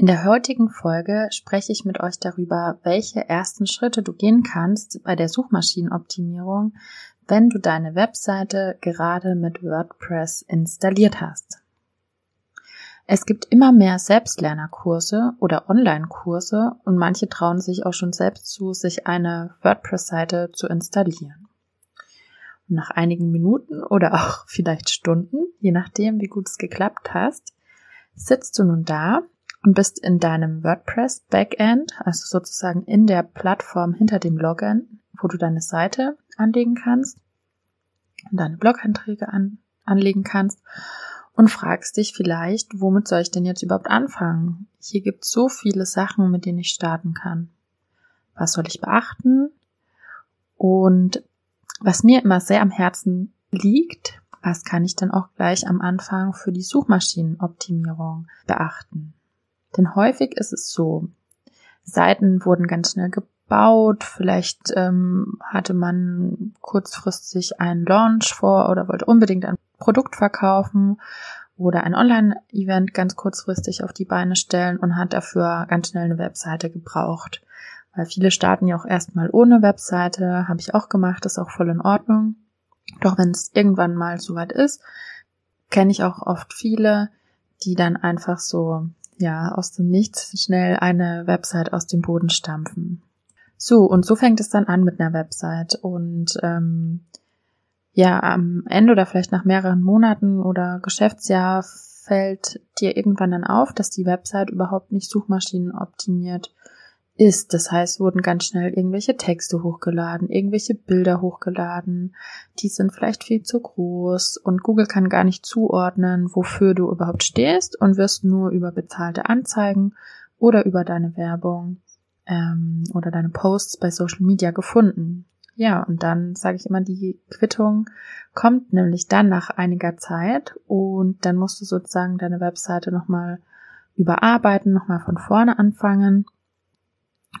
In der heutigen Folge spreche ich mit euch darüber, welche ersten Schritte du gehen kannst bei der Suchmaschinenoptimierung, wenn du deine Webseite gerade mit WordPress installiert hast. Es gibt immer mehr Selbstlernerkurse oder Online-Kurse und manche trauen sich auch schon selbst zu, sich eine WordPress-Seite zu installieren. Und nach einigen Minuten oder auch vielleicht Stunden, je nachdem, wie gut es geklappt hast, sitzt du nun da und bist in deinem WordPress Backend, also sozusagen in der Plattform hinter dem Login, wo du deine Seite anlegen kannst und deine Blog-Einträge an, anlegen kannst und fragst dich vielleicht, womit soll ich denn jetzt überhaupt anfangen? Hier gibt es so viele Sachen, mit denen ich starten kann. Was soll ich beachten? Und was mir immer sehr am Herzen liegt, was kann ich dann auch gleich am Anfang für die Suchmaschinenoptimierung beachten? Denn häufig ist es so, Seiten wurden ganz schnell gebaut, vielleicht ähm, hatte man kurzfristig einen Launch vor oder wollte unbedingt ein Produkt verkaufen oder ein Online-Event ganz kurzfristig auf die Beine stellen und hat dafür ganz schnell eine Webseite gebraucht. Weil viele starten ja auch erstmal ohne Webseite, habe ich auch gemacht, ist auch voll in Ordnung. Doch wenn es irgendwann mal soweit ist, kenne ich auch oft viele, die dann einfach so, ja, aus dem Nichts schnell eine Website aus dem Boden stampfen. So, und so fängt es dann an mit einer Website. Und ähm, ja, am Ende oder vielleicht nach mehreren Monaten oder Geschäftsjahr fällt dir irgendwann dann auf, dass die Website überhaupt nicht suchmaschinenoptimiert ist. Das heißt, wurden ganz schnell irgendwelche Texte hochgeladen, irgendwelche Bilder hochgeladen, die sind vielleicht viel zu groß und Google kann gar nicht zuordnen, wofür du überhaupt stehst und wirst nur über bezahlte Anzeigen oder über deine Werbung ähm, oder deine Posts bei Social Media gefunden. Ja, und dann sage ich immer, die Quittung kommt nämlich dann nach einiger Zeit und dann musst du sozusagen deine Webseite nochmal überarbeiten, nochmal von vorne anfangen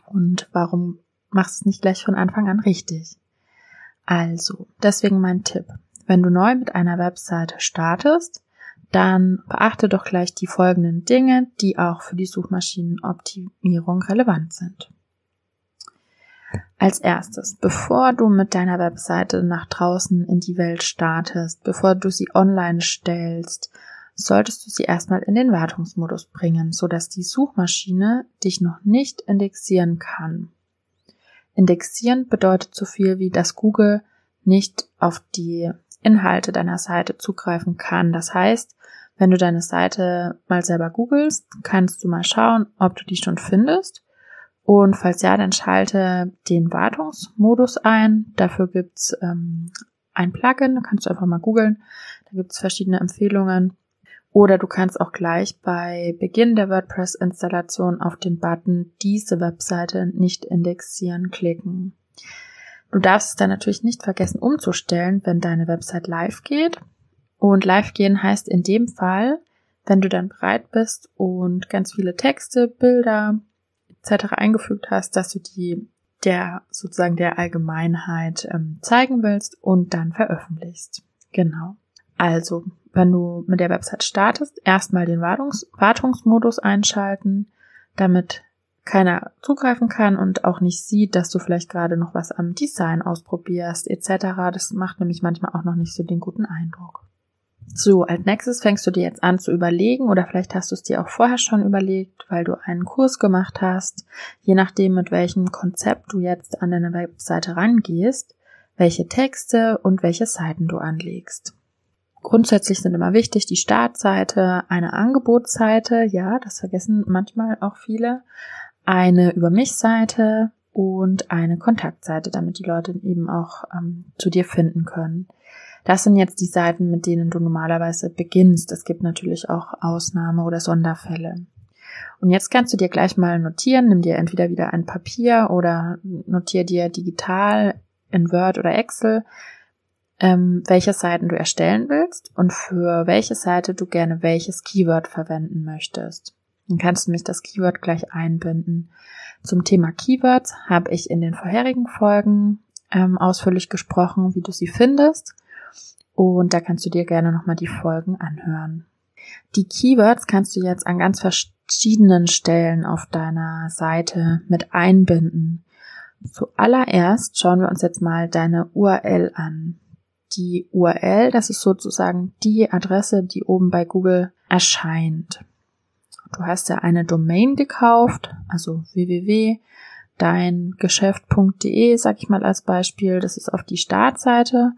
und warum machst du es nicht gleich von Anfang an richtig? Also, deswegen mein Tipp. Wenn du neu mit einer Webseite startest, dann beachte doch gleich die folgenden Dinge, die auch für die Suchmaschinenoptimierung relevant sind. Als erstes, bevor du mit deiner Webseite nach draußen in die Welt startest, bevor du sie online stellst, solltest du sie erstmal in den Wartungsmodus bringen, sodass die Suchmaschine dich noch nicht indexieren kann. Indexieren bedeutet so viel wie, dass Google nicht auf die Inhalte deiner Seite zugreifen kann. Das heißt, wenn du deine Seite mal selber googelst, kannst du mal schauen, ob du die schon findest. Und falls ja, dann schalte den Wartungsmodus ein. Dafür gibt's ähm, ein Plugin, kannst du einfach mal googeln. Da gibt's verschiedene Empfehlungen. Oder du kannst auch gleich bei Beginn der WordPress-Installation auf den Button Diese Webseite nicht indexieren klicken. Du darfst es dann natürlich nicht vergessen umzustellen, wenn deine Website live geht. Und live gehen heißt in dem Fall, wenn du dann bereit bist und ganz viele Texte, Bilder etc. eingefügt hast, dass du die der sozusagen der Allgemeinheit ähm, zeigen willst und dann veröffentlichst. Genau. Also wenn du mit der Website startest, erstmal den Wartungs Wartungsmodus einschalten, damit keiner zugreifen kann und auch nicht sieht, dass du vielleicht gerade noch was am Design ausprobierst etc. Das macht nämlich manchmal auch noch nicht so den guten Eindruck. So, als nächstes fängst du dir jetzt an zu überlegen oder vielleicht hast du es dir auch vorher schon überlegt, weil du einen Kurs gemacht hast, je nachdem mit welchem Konzept du jetzt an deine Webseite rangehst, welche Texte und welche Seiten du anlegst. Grundsätzlich sind immer wichtig die Startseite, eine Angebotsseite, ja, das vergessen manchmal auch viele, eine Über mich Seite und eine Kontaktseite, damit die Leute eben auch ähm, zu dir finden können. Das sind jetzt die Seiten, mit denen du normalerweise beginnst. Es gibt natürlich auch Ausnahme- oder Sonderfälle. Und jetzt kannst du dir gleich mal notieren, nimm dir entweder wieder ein Papier oder notier dir digital in Word oder Excel, ähm, welche Seiten du erstellen willst und für welche Seite du gerne welches Keyword verwenden möchtest. Dann kannst du mich das Keyword gleich einbinden. Zum Thema Keywords habe ich in den vorherigen Folgen ähm, ausführlich gesprochen, wie du sie findest. Und da kannst du dir gerne nochmal die Folgen anhören. Die Keywords kannst du jetzt an ganz verschiedenen Stellen auf deiner Seite mit einbinden. Zuallererst schauen wir uns jetzt mal deine URL an. Die URL, das ist sozusagen die Adresse, die oben bei Google erscheint. Du hast ja eine Domain gekauft, also www.deingeschäft.de, sag ich mal als Beispiel. Das ist auf die Startseite.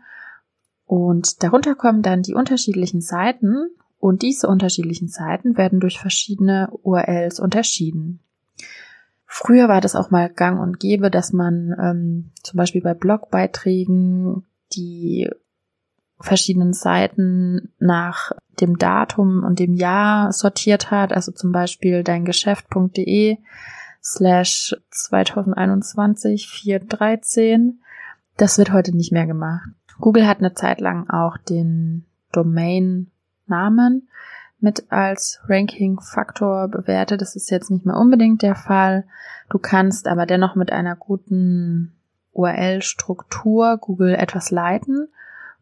Und darunter kommen dann die unterschiedlichen Seiten und diese unterschiedlichen Seiten werden durch verschiedene URLs unterschieden. Früher war das auch mal gang und gäbe, dass man ähm, zum Beispiel bei Blogbeiträgen die verschiedenen Seiten nach dem Datum und dem Jahr sortiert hat, also zum Beispiel deingeschäft.de slash 2021 413. Das wird heute nicht mehr gemacht. Google hat eine Zeit lang auch den Domain Namen mit als Ranking-Faktor bewertet. Das ist jetzt nicht mehr unbedingt der Fall. Du kannst aber dennoch mit einer guten URL-Struktur Google etwas leiten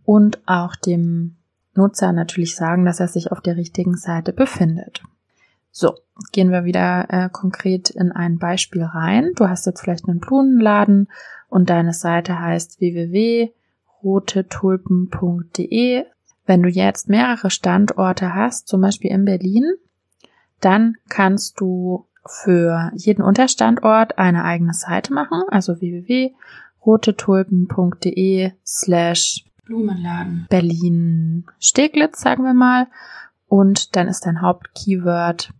und auch dem Nutzer natürlich sagen, dass er sich auf der richtigen Seite befindet. So, gehen wir wieder äh, konkret in ein Beispiel rein. Du hast jetzt vielleicht einen Blumenladen und deine Seite heißt www.rotetulpen.de wenn du jetzt mehrere Standorte hast, zum Beispiel in Berlin, dann kannst du für jeden Unterstandort eine eigene Seite machen, also www.rotetulpen.de slash Blumenladen Berlin Steglitz, sagen wir mal. Und dann ist dein Hauptkeyword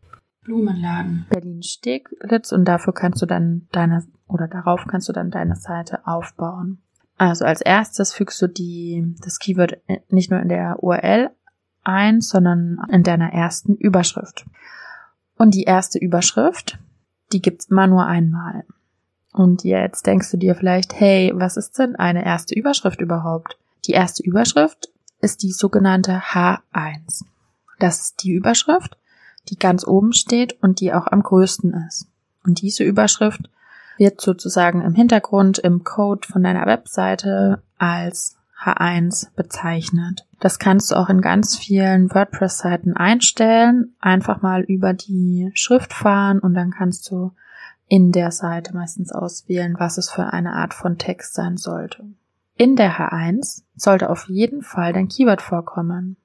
Blumenladen Berlin Steglitz und dafür kannst du dann deine oder darauf kannst du dann deine Seite aufbauen. Also als erstes fügst du die, das Keyword nicht nur in der URL ein, sondern in deiner ersten Überschrift. Und die erste Überschrift, die gibt's immer nur einmal. Und jetzt denkst du dir vielleicht, hey, was ist denn eine erste Überschrift überhaupt? Die erste Überschrift ist die sogenannte H1. Das ist die Überschrift, die ganz oben steht und die auch am größten ist. Und diese Überschrift wird sozusagen im Hintergrund im Code von deiner Webseite als H1 bezeichnet. Das kannst du auch in ganz vielen WordPress-Seiten einstellen. Einfach mal über die Schrift fahren und dann kannst du in der Seite meistens auswählen, was es für eine Art von Text sein sollte. In der H1 sollte auf jeden Fall dein Keyword vorkommen.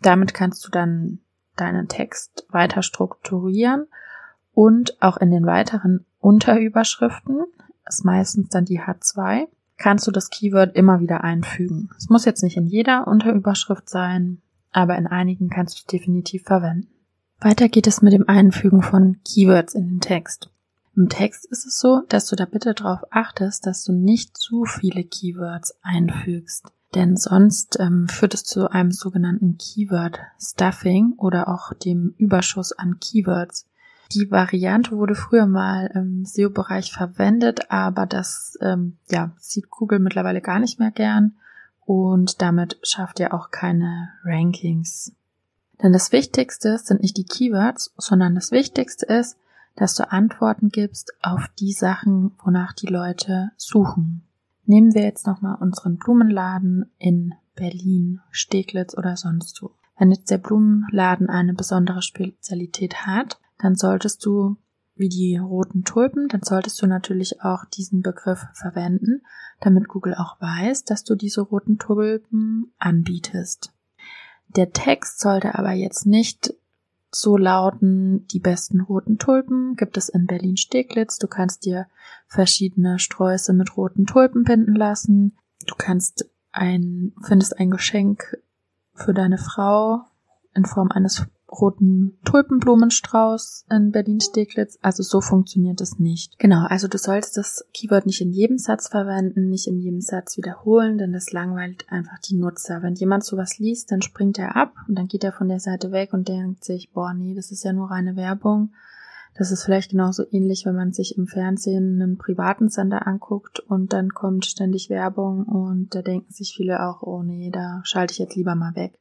Damit kannst du dann deinen Text weiter strukturieren und auch in den weiteren Unterüberschriften, ist meistens dann die H2, kannst du das Keyword immer wieder einfügen. Es muss jetzt nicht in jeder Unterüberschrift sein, aber in einigen kannst du es definitiv verwenden. Weiter geht es mit dem Einfügen von Keywords in den Text. Im Text ist es so, dass du da bitte darauf achtest, dass du nicht zu viele Keywords einfügst. Denn sonst ähm, führt es zu einem sogenannten Keyword Stuffing oder auch dem Überschuss an Keywords. Die Variante wurde früher mal im SEO-Bereich verwendet, aber das ähm, ja, sieht Google mittlerweile gar nicht mehr gern und damit schafft er auch keine Rankings. Denn das Wichtigste sind nicht die Keywords, sondern das Wichtigste ist, dass du Antworten gibst auf die Sachen, wonach die Leute suchen. Nehmen wir jetzt nochmal unseren Blumenladen in Berlin, Steglitz oder sonst wo. Wenn jetzt der Blumenladen eine besondere Spezialität hat, dann solltest du, wie die roten Tulpen, dann solltest du natürlich auch diesen Begriff verwenden, damit Google auch weiß, dass du diese roten Tulpen anbietest. Der Text sollte aber jetzt nicht so lauten, die besten roten Tulpen gibt es in Berlin-Steglitz. Du kannst dir verschiedene Sträuße mit roten Tulpen binden lassen. Du kannst ein, findest ein Geschenk für deine Frau in Form eines roten Tulpenblumenstrauß in Berlin-Steglitz. Also so funktioniert es nicht. Genau, also du sollst das Keyword nicht in jedem Satz verwenden, nicht in jedem Satz wiederholen, denn das langweilt einfach die Nutzer. Wenn jemand sowas liest, dann springt er ab und dann geht er von der Seite weg und denkt sich, boah, nee, das ist ja nur reine Werbung. Das ist vielleicht genauso ähnlich, wenn man sich im Fernsehen einen privaten Sender anguckt und dann kommt ständig Werbung und da denken sich viele auch, oh nee, da schalte ich jetzt lieber mal weg.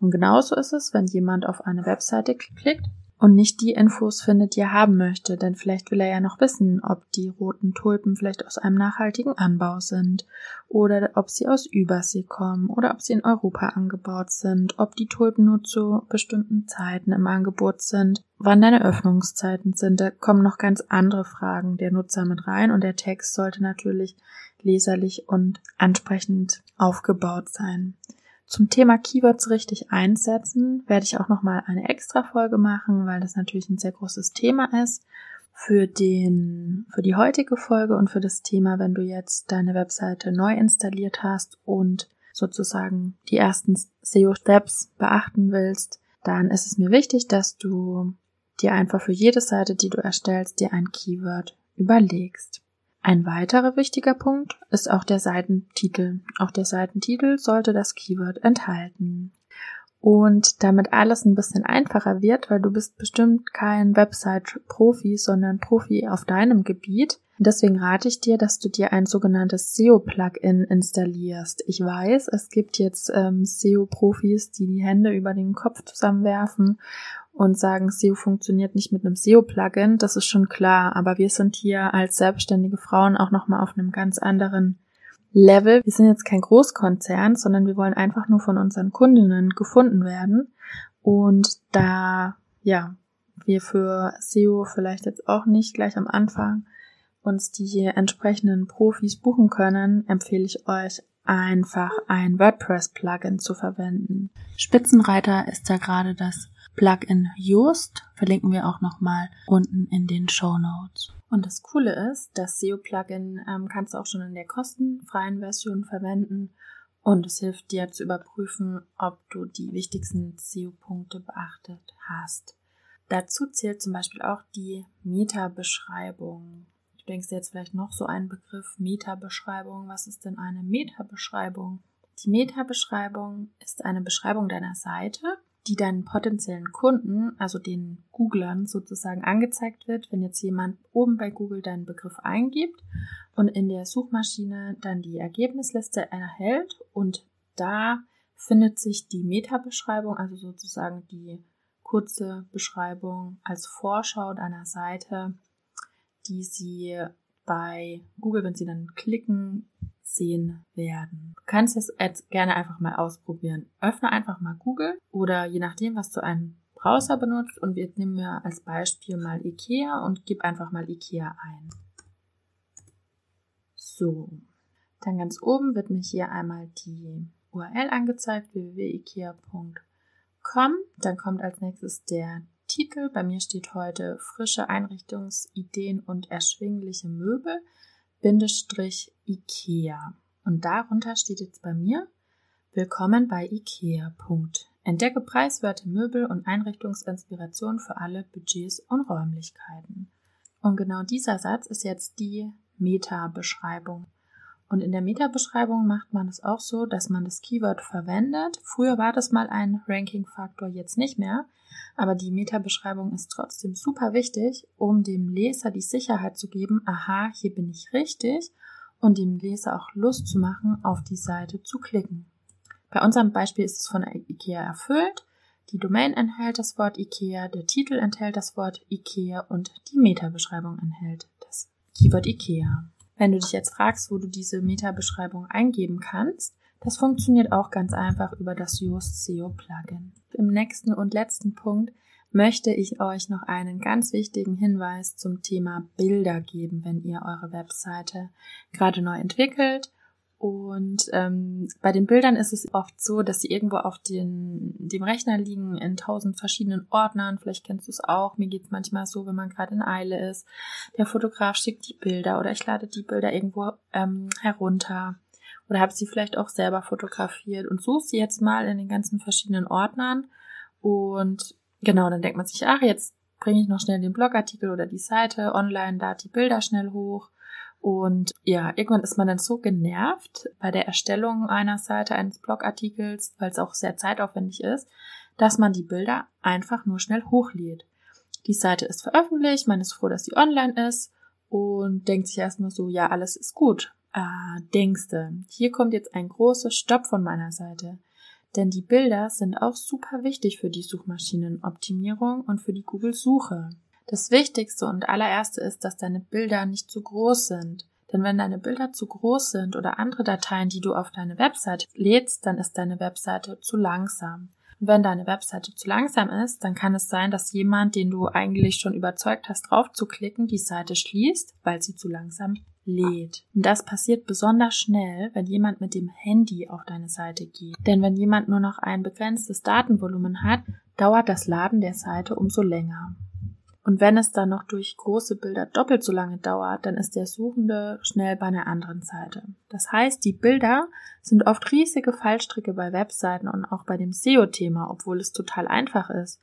Und genauso ist es, wenn jemand auf eine Webseite klickt und nicht die Infos findet, die er haben möchte, denn vielleicht will er ja noch wissen, ob die roten Tulpen vielleicht aus einem nachhaltigen Anbau sind oder ob sie aus Übersee kommen oder ob sie in Europa angebaut sind, ob die Tulpen nur zu bestimmten Zeiten im Angebot sind, wann deine Öffnungszeiten sind. Da kommen noch ganz andere Fragen der Nutzer mit rein und der Text sollte natürlich leserlich und ansprechend aufgebaut sein. Zum Thema Keywords richtig einsetzen werde ich auch nochmal eine extra Folge machen, weil das natürlich ein sehr großes Thema ist. Für den, für die heutige Folge und für das Thema, wenn du jetzt deine Webseite neu installiert hast und sozusagen die ersten SEO-Steps beachten willst, dann ist es mir wichtig, dass du dir einfach für jede Seite, die du erstellst, dir ein Keyword überlegst. Ein weiterer wichtiger Punkt ist auch der Seitentitel. Auch der Seitentitel sollte das Keyword enthalten. Und damit alles ein bisschen einfacher wird, weil du bist bestimmt kein Website-Profi, sondern Profi auf deinem Gebiet. Deswegen rate ich dir, dass du dir ein sogenanntes SEO-Plugin installierst. Ich weiß, es gibt jetzt ähm, SEO-Profis, die die Hände über den Kopf zusammenwerfen und sagen, SEO funktioniert nicht mit einem SEO-Plugin, das ist schon klar, aber wir sind hier als selbstständige Frauen auch nochmal auf einem ganz anderen Level. Wir sind jetzt kein Großkonzern, sondern wir wollen einfach nur von unseren Kundinnen gefunden werden und da, ja, wir für SEO vielleicht jetzt auch nicht gleich am Anfang uns die entsprechenden Profis buchen können, empfehle ich euch einfach ein WordPress-Plugin zu verwenden. Spitzenreiter ist da gerade das Plugin Just verlinken wir auch nochmal unten in den Show Notes. Und das Coole ist, das SEO-Plugin ähm, kannst du auch schon in der kostenfreien Version verwenden und es hilft dir zu überprüfen, ob du die wichtigsten SEO-Punkte beachtet hast. Dazu zählt zum Beispiel auch die Meta-Beschreibung. Du denkst jetzt vielleicht noch so einen Begriff Meta-Beschreibung. Was ist denn eine Meta-Beschreibung? Die Meta-Beschreibung ist eine Beschreibung deiner Seite, die deinen potenziellen Kunden, also den Googlern sozusagen angezeigt wird, wenn jetzt jemand oben bei Google deinen Begriff eingibt und in der Suchmaschine dann die Ergebnisliste erhält und da findet sich die Meta-Beschreibung, also sozusagen die kurze Beschreibung als Vorschau deiner Seite, die sie bei Google, wenn sie dann klicken, sehen werden. Du kannst es jetzt gerne einfach mal ausprobieren. Öffne einfach mal Google oder je nachdem, was du einen Browser benutzt und wir nehmen wir als Beispiel mal IKEA und gib einfach mal IKEA ein. So, dann ganz oben wird mir hier einmal die URL angezeigt, www.ikea.com. Dann kommt als nächstes der Titel. Bei mir steht heute frische Einrichtungsideen und erschwingliche Möbel. Bindestrich IKEA. Und darunter steht jetzt bei mir Willkommen bei IKEA. Entdecke preiswerte Möbel und Einrichtungsinspiration für alle Budgets und Räumlichkeiten. Und genau dieser Satz ist jetzt die Meta-Beschreibung. Und in der Meta-Beschreibung macht man es auch so, dass man das Keyword verwendet. Früher war das mal ein Ranking-Faktor, jetzt nicht mehr. Aber die Meta-Beschreibung ist trotzdem super wichtig, um dem Leser die Sicherheit zu geben, aha, hier bin ich richtig und dem Leser auch Lust zu machen, auf die Seite zu klicken. Bei unserem Beispiel ist es von IKEA erfüllt. Die Domain enthält das Wort IKEA, der Titel enthält das Wort IKEA und die Meta-Beschreibung enthält das Keyword IKEA. Wenn du dich jetzt fragst, wo du diese Meta-Beschreibung eingeben kannst, das funktioniert auch ganz einfach über das Yoast SEO Plugin. Im nächsten und letzten Punkt möchte ich euch noch einen ganz wichtigen Hinweis zum Thema Bilder geben, wenn ihr eure Webseite gerade neu entwickelt und ähm, bei den Bildern ist es oft so, dass sie irgendwo auf den, dem Rechner liegen in tausend verschiedenen Ordnern. Vielleicht kennst du es auch. Mir geht es manchmal so, wenn man gerade in Eile ist. Der Fotograf schickt die Bilder oder ich lade die Bilder irgendwo ähm, herunter. Oder habe sie vielleicht auch selber fotografiert und suche sie jetzt mal in den ganzen verschiedenen Ordnern. Und genau, dann denkt man sich, ach, jetzt bringe ich noch schnell den Blogartikel oder die Seite online, da die Bilder schnell hoch und ja, irgendwann ist man dann so genervt bei der Erstellung einer Seite, eines Blogartikels, weil es auch sehr zeitaufwendig ist, dass man die Bilder einfach nur schnell hochlädt. die Seite ist veröffentlicht, man ist froh, dass sie online ist und denkt sich erstmal so, ja, alles ist gut. Ah, denkste, hier kommt jetzt ein großer Stopp von meiner Seite. Denn die Bilder sind auch super wichtig für die Suchmaschinenoptimierung und für die Google-Suche. Das Wichtigste und allererste ist, dass deine Bilder nicht zu groß sind. Denn wenn deine Bilder zu groß sind oder andere Dateien, die du auf deine Website lädst, dann ist deine Webseite zu langsam. Und wenn deine Webseite zu langsam ist, dann kann es sein, dass jemand, den du eigentlich schon überzeugt hast, drauf zu klicken, die Seite schließt, weil sie zu langsam lädt. Und das passiert besonders schnell, wenn jemand mit dem Handy auf deine Seite geht. Denn wenn jemand nur noch ein begrenztes Datenvolumen hat, dauert das Laden der Seite umso länger. Und wenn es dann noch durch große Bilder doppelt so lange dauert, dann ist der Suchende schnell bei einer anderen Seite. Das heißt, die Bilder sind oft riesige Fallstricke bei Webseiten und auch bei dem SEO-Thema, obwohl es total einfach ist.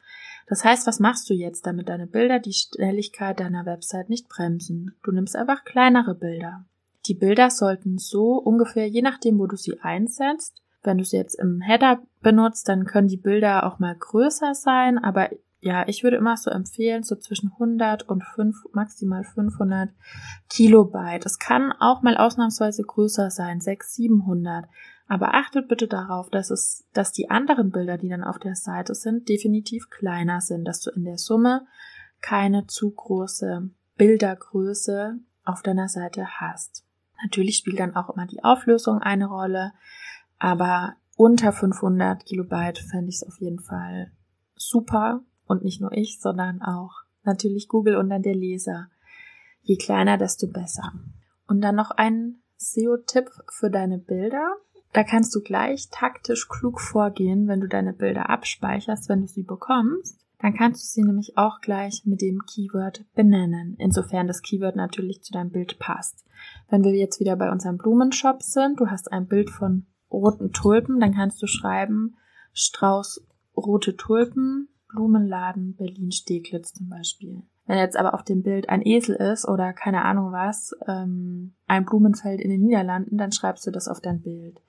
Das heißt, was machst du jetzt, damit deine Bilder die Schnelligkeit deiner Website nicht bremsen? Du nimmst einfach kleinere Bilder. Die Bilder sollten so ungefähr, je nachdem, wo du sie einsetzt, wenn du sie jetzt im Header benutzt, dann können die Bilder auch mal größer sein, aber ja, ich würde immer so empfehlen, so zwischen 100 und 5, maximal 500 Kilobyte. Es kann auch mal ausnahmsweise größer sein, 600, 700. Aber achtet bitte darauf, dass es, dass die anderen Bilder, die dann auf der Seite sind, definitiv kleiner sind, dass du in der Summe keine zu große Bildergröße auf deiner Seite hast. Natürlich spielt dann auch immer die Auflösung eine Rolle, aber unter 500 Kilobyte fände ich es auf jeden Fall super und nicht nur ich, sondern auch natürlich Google und dann der Leser. Je kleiner, desto besser. Und dann noch ein SEO-Tipp für deine Bilder. Da kannst du gleich taktisch klug vorgehen, wenn du deine Bilder abspeicherst, wenn du sie bekommst. Dann kannst du sie nämlich auch gleich mit dem Keyword benennen, insofern das Keyword natürlich zu deinem Bild passt. Wenn wir jetzt wieder bei unserem Blumenshop sind, du hast ein Bild von roten Tulpen, dann kannst du schreiben Strauß rote Tulpen Blumenladen Berlin-Steglitz zum Beispiel. Wenn jetzt aber auf dem Bild ein Esel ist oder keine Ahnung was, ähm, ein Blumenfeld in den Niederlanden, dann schreibst du das auf dein Bild.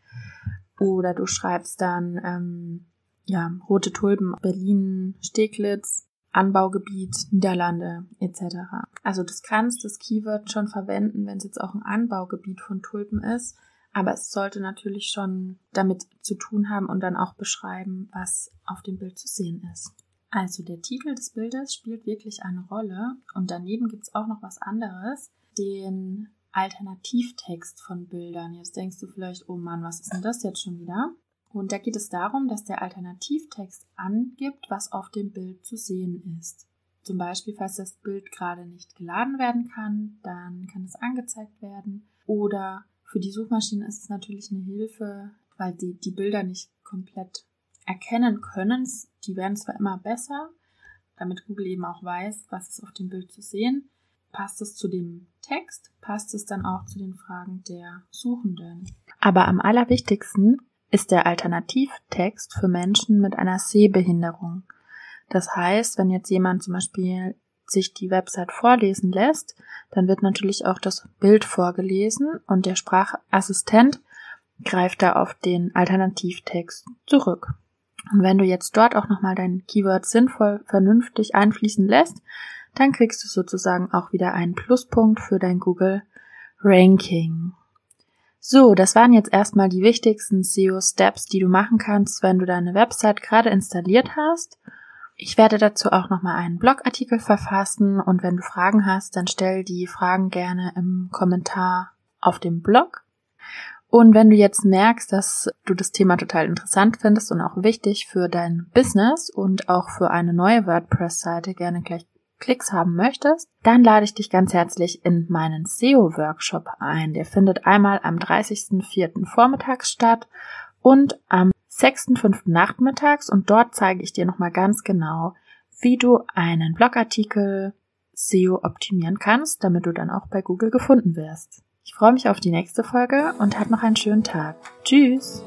Oder du schreibst dann, ähm, ja, rote Tulpen, Berlin, Steglitz, Anbaugebiet, Niederlande etc. Also das kannst das Keyword schon verwenden, wenn es jetzt auch ein Anbaugebiet von Tulpen ist. Aber es sollte natürlich schon damit zu tun haben und dann auch beschreiben, was auf dem Bild zu sehen ist. Also der Titel des Bildes spielt wirklich eine Rolle und daneben gibt es auch noch was anderes, den Alternativtext von Bildern. Jetzt denkst du vielleicht, oh Mann, was ist denn das jetzt schon wieder? Und da geht es darum, dass der Alternativtext angibt, was auf dem Bild zu sehen ist. Zum Beispiel, falls das Bild gerade nicht geladen werden kann, dann kann es angezeigt werden. Oder für die Suchmaschine ist es natürlich eine Hilfe, weil die die Bilder nicht komplett erkennen können. Die werden zwar immer besser, damit Google eben auch weiß, was ist auf dem Bild zu sehen. Passt es zu dem Text? Passt es dann auch zu den Fragen der Suchenden? Aber am allerwichtigsten ist der Alternativtext für Menschen mit einer Sehbehinderung. Das heißt, wenn jetzt jemand zum Beispiel sich die Website vorlesen lässt, dann wird natürlich auch das Bild vorgelesen und der Sprachassistent greift da auf den Alternativtext zurück. Und wenn du jetzt dort auch nochmal dein Keyword sinnvoll, vernünftig einfließen lässt, dann kriegst du sozusagen auch wieder einen Pluspunkt für dein Google Ranking. So, das waren jetzt erstmal die wichtigsten SEO-Steps, die du machen kannst, wenn du deine Website gerade installiert hast. Ich werde dazu auch nochmal einen Blogartikel verfassen und wenn du Fragen hast, dann stell die Fragen gerne im Kommentar auf dem Blog. Und wenn du jetzt merkst, dass du das Thema total interessant findest und auch wichtig für dein Business und auch für eine neue WordPress-Seite gerne gleich Klicks haben möchtest, dann lade ich dich ganz herzlich in meinen SEO-Workshop ein. Der findet einmal am 30.04. vormittags statt und am 6.05. nachmittags und dort zeige ich dir nochmal ganz genau, wie du einen Blogartikel SEO optimieren kannst, damit du dann auch bei Google gefunden wirst. Ich freue mich auf die nächste Folge und hab noch einen schönen Tag. Tschüss!